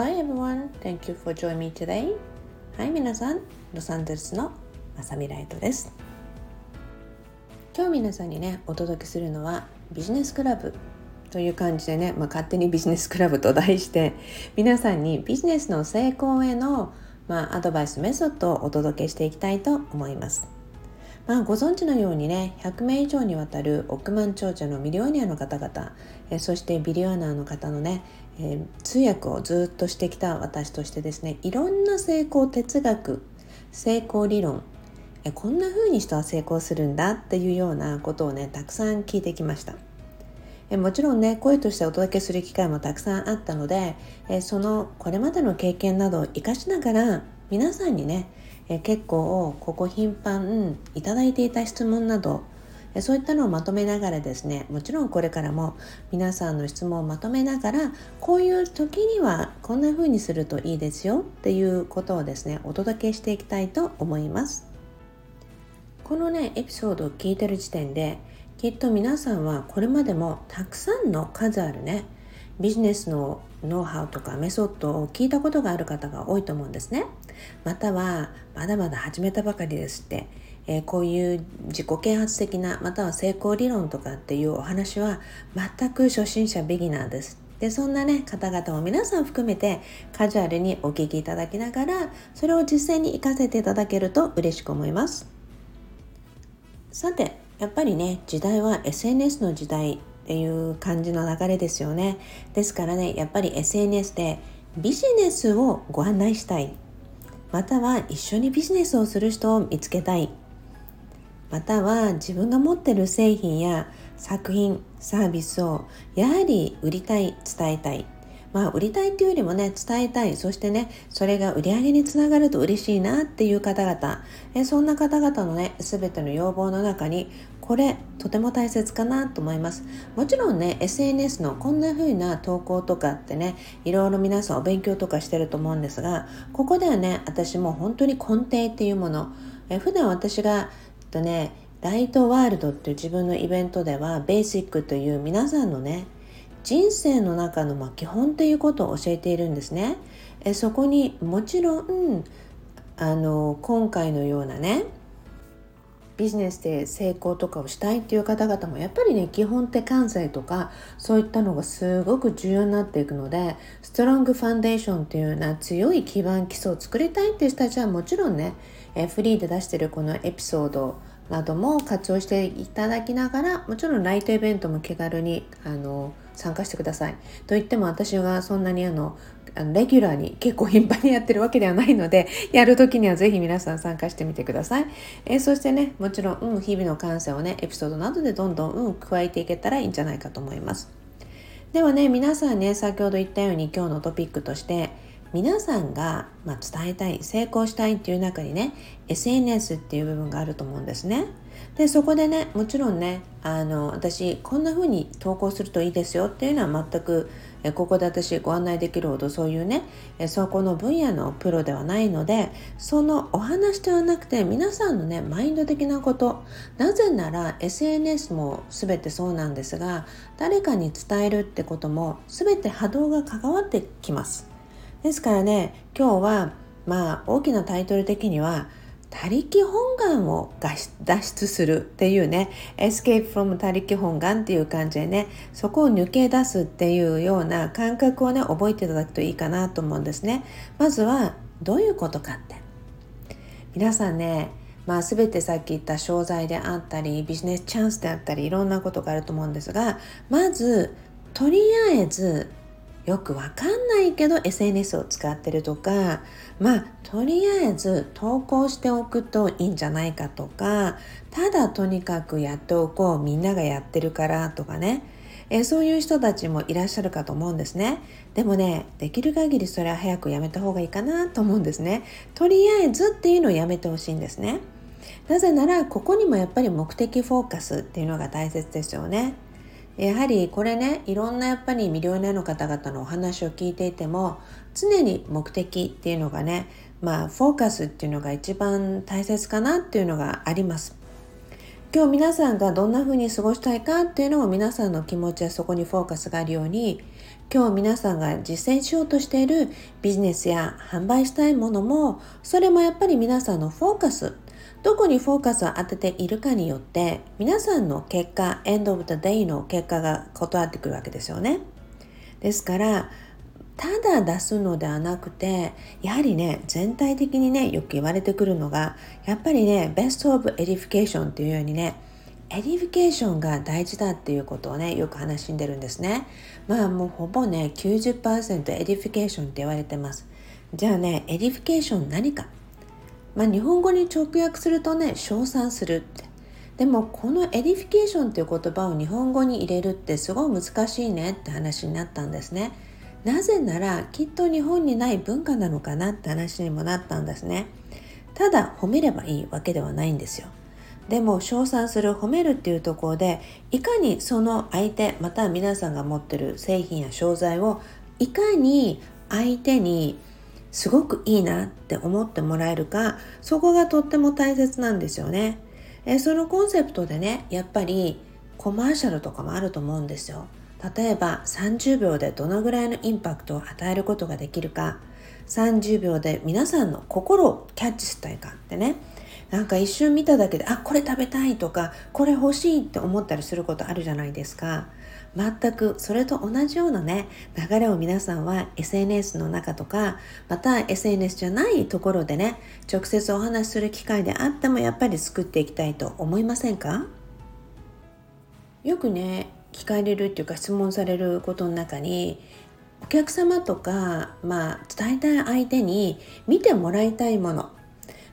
Hello everyone, thank you for joining me today. はい、皆さん、ロサンゼルスのまさみライトです。今日皆さんにね、お届けするのはビジネスクラブという感じでね、まあ、勝手にビジネスクラブと題して皆さんにビジネスの成功への、まあ、アドバイスメソッドをお届けしていきたいと思います。まあ、ご存知のようにね100名以上にわたる億万長者のミリオニアの方々、えそしてビリオナーの方のね、え、通訳をずっとしてきた私としてですねいろんな成功哲学成功理論えこんな風に人は成功するんだっていうようなことをねたくさん聞いてきました。えもちろんね声としてお届けする機会もたくさんあったのでえそのこれまでの経験などを生かしながら皆さんにねえ結構ここ頻繁いただいていた質問などそういったのをまとめながらですねもちろんこれからも皆さんの質問をまとめながらこういう時にはこんな風にするといいですよっていうことをですねお届けしていきたいと思いますこのねエピソードを聞いてる時点できっと皆さんはこれまでもたくさんの数あるねビジネスのノウハウとかメソッドを聞いたことがある方が多いと思うんですね。またはまだまだ始めたばかりですって、えー、こういう自己啓発的なまたは成功理論とかっていうお話は全く初心者ビギナーです。でそんなね方々も皆さん含めてカジュアルにお聞きいただきながらそれを実践に活かせていただけると嬉しく思います。さてやっぱりね時代は SNS の時代っていう感じの流れですよねですからねやっぱり SNS でビジネスをご案内したいまたは一緒にビジネスをする人を見つけたい。または自分が持ってる製品や作品サービスをやはり売りたい伝えたい。まあ売りたいっていうよりもね伝えたい。そしてねそれが売り上げにつながると嬉しいなっていう方々。えそんな方々のね全ての要望の中にこれとても大切かなと思いますもちろんね SNS のこんな風な投稿とかってねいろいろ皆さんお勉強とかしてると思うんですがここではね私も本当に根底っていうものえ普段私がとねライトワールドっていう自分のイベントではベーシックという皆さんのね人生の中のま基本っていうことを教えているんですね。えそこにもちろんあの今回のようなねビジネスで成功とかをしたいっていう方々もやっぱりね基本って関西とかそういったのがすごく重要になっていくのでストロングファンデーションっていうような強い基盤基礎を作りたいっていう人たちはもちろんねえフリーで出してるこのエピソードなども活用していただきながらもちろんライトイベントも気軽にあの参加してください。と言っても私がそんなにあのあのレギュラーに結構頻繁にやってるわけではないのでやる時には是非皆さん参加してみてください。えー、そしてねもちろん、うん、日々の感性をねエピソードなどでどんどん、うん、加えていけたらいいんじゃないかと思います。ではね皆さんね先ほど言ったように今日のトピックとして皆さんが、まあ、伝えたい成功したいっていう中にね SNS っていう部分があると思うんですね。でそこでねもちろんねあの私こんな風に投稿するといいですよっていうのは全くえここで私ご案内できるほどそういうねえそこの分野のプロではないのでそのお話ではなくて皆さんのねマインド的なことなぜなら SNS も全てそうなんですが誰かに伝えるってことも全て波動が関わってきます。ですからね今日はまあ大きなタイトル的には他力本願を脱出するっていうね escape from 他力本願っていう感じでねそこを抜け出すっていうような感覚をね覚えていただくといいかなと思うんですね。まずはどういうことかって。皆さんねまあ、全てさっき言った商材であったりビジネスチャンスであったりいろんなことがあると思うんですがまずとりあえずよくわかんないけど SNS を使ってるとかまあとりあえず投稿しておくといいんじゃないかとかただとにかくやっておこうみんながやってるからとかね。えそういう人たちもいらっしゃるかと思うんですね。でもねできる限りそれは早くやめた方がいいかなと思うんですね。とりあえずっていうのをやめてほしいんですね。なぜならここにもやっぱり目的フォーカスっていうのが大切ですよね。やはりこれねいろんなやっぱりミリオネアの方々のお話を聞いていても常に目的っていうのがねまあフォーカスっていうのが一番大切かなっていうのがあります。今日皆さんがどんな風に過ごしたいかっていうのを皆さんの気持ちはそこにフォーカスがあるように今日皆さんが実践しようとしているビジネスや販売したいものもそれもやっぱり皆さんのフォーカスどこにフォーカスを当てているかによって皆さんの結果エンドオブ the day の結果が異なってくるわけですよね。ですからただ出すのではなくてやはりね全体的にねよく言われてくるのがやっぱりね best of edification っていうようにね edification が大事だっていうことをねよく話しんでるんですね。まあもうほぼね90% edification って言われてます。じゃあね edification 何か？まあ日本語に直訳するとね称賛するって。でもこの edification っていう言葉を日本語に入れるってすごい難しいねって話になったんですね。なぜならきっと日本にない文化なのかなって話にもなったんですね。ただ褒めればいいわけではないんですよ。でも称賛する褒めるっていうところでいかにその相手または皆さんが持ってる製品や商材をいかに相手にすごくいいなって思ってもらえるかそこがとっても大切なんですよね。えそのコンセプトでねやっぱりコマーシャルとかもあると思うんですよ。例えば30秒でどのぐらいのインパクトを与えることができるか30秒で皆さんの心をキャッチしたいかってね。なんか一瞬見ただけであこれ食べたいとかこれ欲しいって思ったりすることあるじゃないですか。全くそれと同じようなね流れを皆さんは SNS の中とかまた SNS じゃないところでね直接お話しする機会であってもやっぱり作っていきたいと思いませんか？よくね聞かれるっていうか質問されることの中にお客様とか、まあ、伝えたい相手に見てもらいたいもの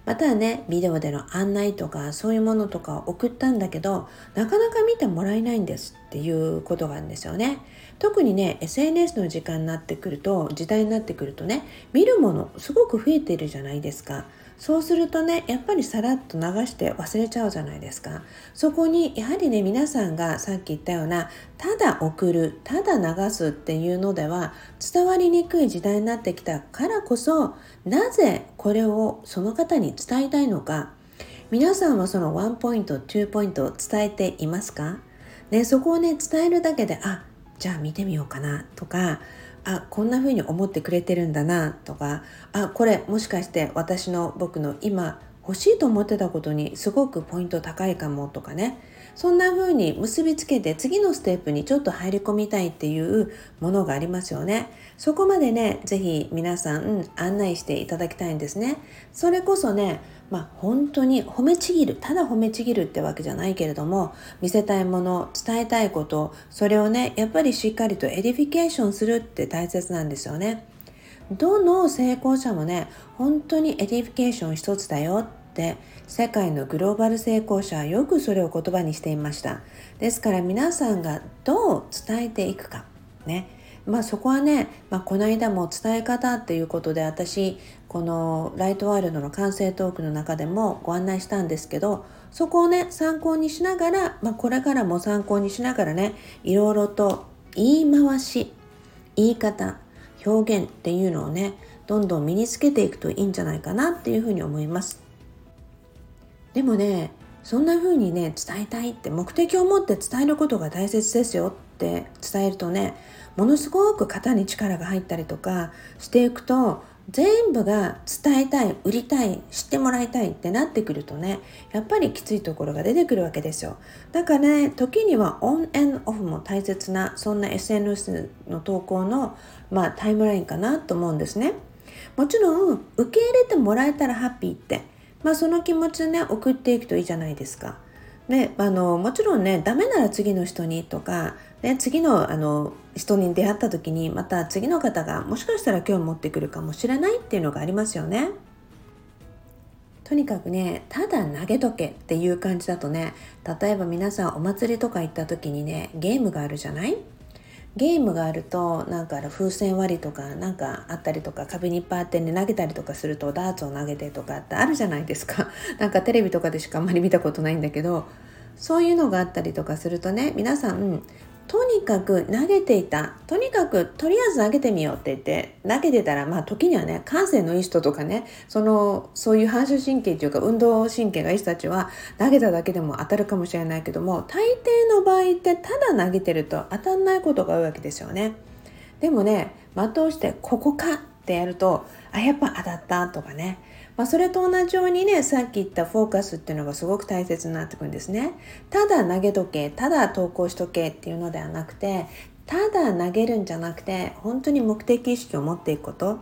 またはねビデオでの案内とかそういうものとかを送ったんだけどなかなか見てもらえないんですっていうことがあるんですよね。特にね SNS の時間になってくると時代になってくるとね見るものすごく増えてるじゃないですか。そうするとねやっぱりさらっと流して忘れちゃうじゃないですか。そこにやはりね皆さんがさっき言ったようなただ送るただ流すっていうのでは伝わりにくい時代になってきたからこそなぜこれをその方に伝えたいのか。皆さんはそのワンポイント2ポイントを伝えていますか？ね、そこをね伝えるだけであじゃあ見てみようかなとかあこんな風に思ってくれてるんだなとかあこれもしかして私の僕の今欲しいと思ってたことにすごくポイント高いかもとかね。そんな風に結びつけて次のステップにちょっと入り込みたいっていうものがありますよね。そこまでね、是非皆さん案内していただきたいんですね。それこそね、まあ本当に褒めちぎる、ただ褒めちぎるってわけじゃないけれども、見せたいもの、伝えたいこと、それをね、やっぱりしっかりと edification するって大切なんですよね。どの成功者もね、本当に edification 一つだよって世界のグローバル成功者はよくそれを言葉にしていました。ですから皆さんがどう伝えていくか。ね。まあそこはね、まあ、この間も伝え方っていうことで私このライトワールドの完成トークの中でもご案内したんですけどそこをね参考にしながら、まあ、これからも参考にしながらねいろいろと言い回し言い方表現っていうのをねどんどん身につけていくといいんじゃないかなっていうふうに思います。でもねそんな風にね伝えたいって目的を持って伝えることが大切ですよって伝えるとねものすごく肩に力が入ったりとかしていくと全部が伝えたい売りたい知ってもらいたいってなってくるとねやっぱりきついところが出てくるわけですよ。だからね時にはオンエンオフも大切なそんな SNS の投稿の、まあ、タイムラインかなと思うんですね。もちろん受け入れてもらえたらハッピーってまあ、その気持ちね送っていくといいじゃないですか。であのもちろんねダメなら次の人にとか、ね、次のあの人に出会った時にまた次の方がもしかしたら興味持ってくるかもしれないっていうのがありますよね。とにかくねただ投げとけっていう感じだとね例えば皆さんお祭りとか行った時にねゲームがあるじゃない？ゲームがあるとなんか風船割りとかなんかあったりとか壁にいっぱいあってね投げたりとかするとダーツを投げてとかってあるじゃないですか。なんかテレビとかでしかあんまり見たことないんだけどそういうのがあったりとかするとね皆さんとにかく投げていたとにかくとりあえず投げてみようって言って投げてたらまあ時にはね感性のいい人とかねそのそういう反射神経というか運動神経がいい人たちは投げただけでも当たるかもしれないけども大抵の場合ってただ投げてると当たんないことが多いわけですよね。でもね的をしてここかってやるとあやっぱ当たったとかねまあ、それと同じようにねさっき言ったフォーカスっていうのがすごく大切になってくるんですね。ただ投げとけただ投稿しとけっていうのではなくてただ投げるんじゃなくて本当に目的意識を持っていくこと。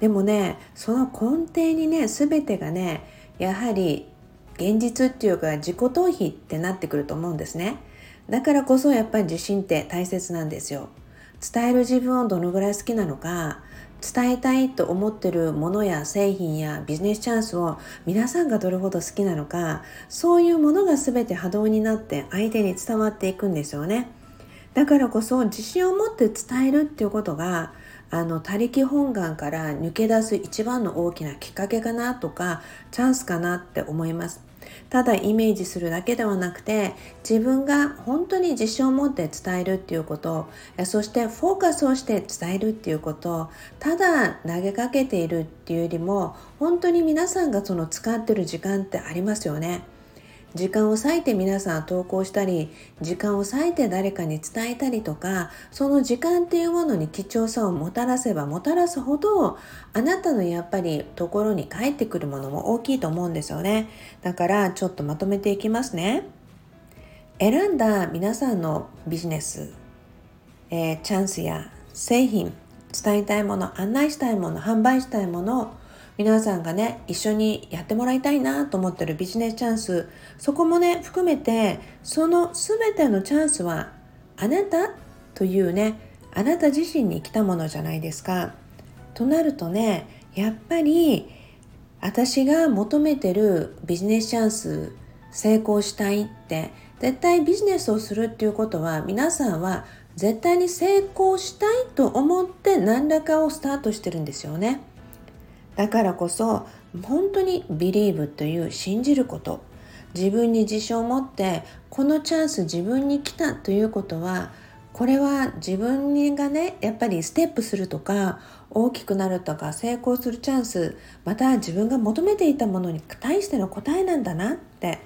でもねその根底にね全てがねやはり現実っていうか自己逃避ってなってくると思うんですね。だからこそやっぱり自信って大切なんですよ。伝える自分をどのぐらい好きなのか伝えたいと思ってるものや製品やビジネスチャンスを皆さんがどれほど好きなのかそういうものが全て波動になって相手に伝わっていくんですよね。だからこそ自信を持って伝えるっていうことがあの他力本願から抜け出す一番の大きなきっかけかなとかチャンスかなって思います。ただイメージするだけではなくて自分が本当に自信を持って伝えるっていうことそしてフォーカスをして伝えるっていうことただ投げかけているっていうよりも本当に皆さんがその使ってる時間ってありますよね。時間を割いて皆さん投稿したり時間を割いて誰かに伝えたりとかその時間っていうものに貴重さをもたらせばもたらすほどあなたのやっぱりところに返ってくるものも大きいと思うんですよね。だからちょっとまとめていきますね。選んだ皆さんのビジネス、えー、チャンスや製品伝えたいもの案内したいもの販売したいもの皆さんがね一緒にやってもらいたいなと思ってるビジネスチャンスそこもね含めてその全てのチャンスはあなたというねあなた自身に来たものじゃないですか。となるとねやっぱり私が求めてるビジネスチャンス成功したいって絶対ビジネスをするっていうことは皆さんは絶対に成功したいと思って何らかをスタートしてるんですよね。だからこそ本当に believe という信じること。自分に自信を持ってこのチャンス自分に来たということはこれは自分がねやっぱりステップするとか大きくなるとか成功するチャンスまた自分が求めていたものに対しての答えなんだなって。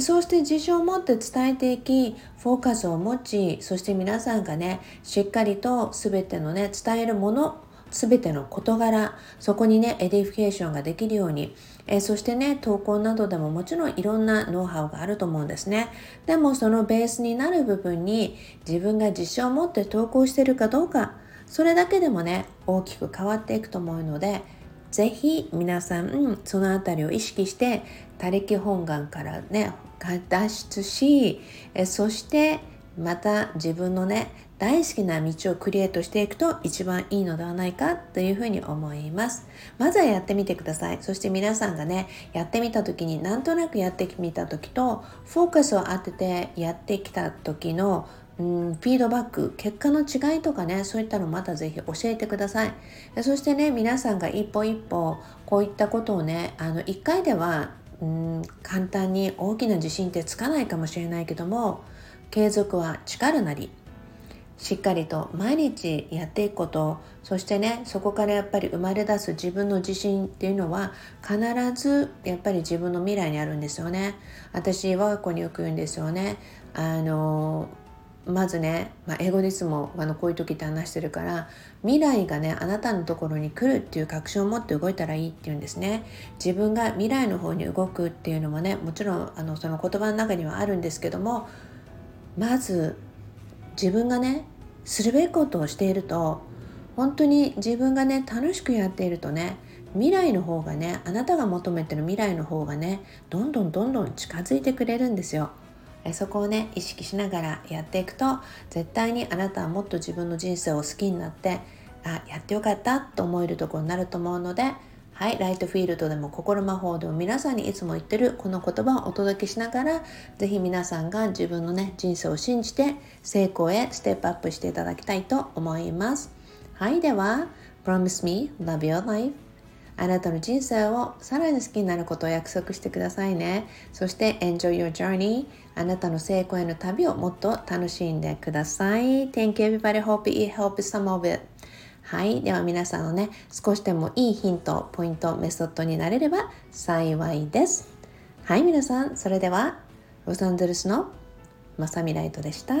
そうして自信を持って伝えていきフォーカスを持ちそして皆さんがねしっかりと全てのね伝えるもの全ての事柄そこにね edification ができるように、えー、そしてね投稿などでももちろんいろんなノウハウがあると思うんですね。でもそのベースになる部分に自分が自信を持って投稿してるかどうかそれだけでもね大きく変わっていくと思うのでぜひ皆さん、うん、そのあたりを意識して他力本願からね脱出しえそしてまた自分のね大好きな道をクリエイトしていくと一番いいのではないかというふうに思います。まずはやってみてください。そして皆さんがねやってみた時になんとなくやってみた時とフォーカスを当ててやってきた時のうん、フィードバック結果の違いとかねそういったのまた是非教えてください。そしてね皆さんが一歩一歩こういったことをねあの1回ではうん簡単に大きな自信ってつかないかもしれないけども継続は力なりしっかりと毎日やっていくこと。そしてねそこからやっぱり生まれ出す自分の自信っていうのは必ずやっぱり自分の未来にあるんですよね。私我が子によく言うんですよね。あのまずね、まあ、英語でいつもあのこういう時って話してるから未来がねあなたのところに来るっていう確信を持って動いたらいいっていうんですね。自分が未来の方に動くっていうのもねもちろんあのその言葉の中にはあるんですけどもまず自分がねするべきことをしていると本当に自分がね楽しくやっているとね未来の方がねあなたが求めてる未来の方がねどんどんどんどん近づいてくれるんですよ。そこをね意識しながらやっていくと絶対にあなたはもっと自分の人生を好きになってあやってよかったと思えるとこになると思うのではい、ライトフィールドでも心魔法でも皆さんにいつも言ってるこの言葉をお届けしながら是非皆さんが自分のね人生を信じて成功へステップアップしていただきたいと思います。はい、では Promise me love your life あなたの人生をさらに好きになることを約束してくださいね。そして Enjoy your journey あなたの成功への旅をもっと楽しんでください。Thank you everybody. Hope it helps some of it. はい。では皆さんのね、少しでもいいヒント、ポイント、メソッドになれれば幸いです。はい、皆さん、それでは、ロサンゼルスのまさみライトでした。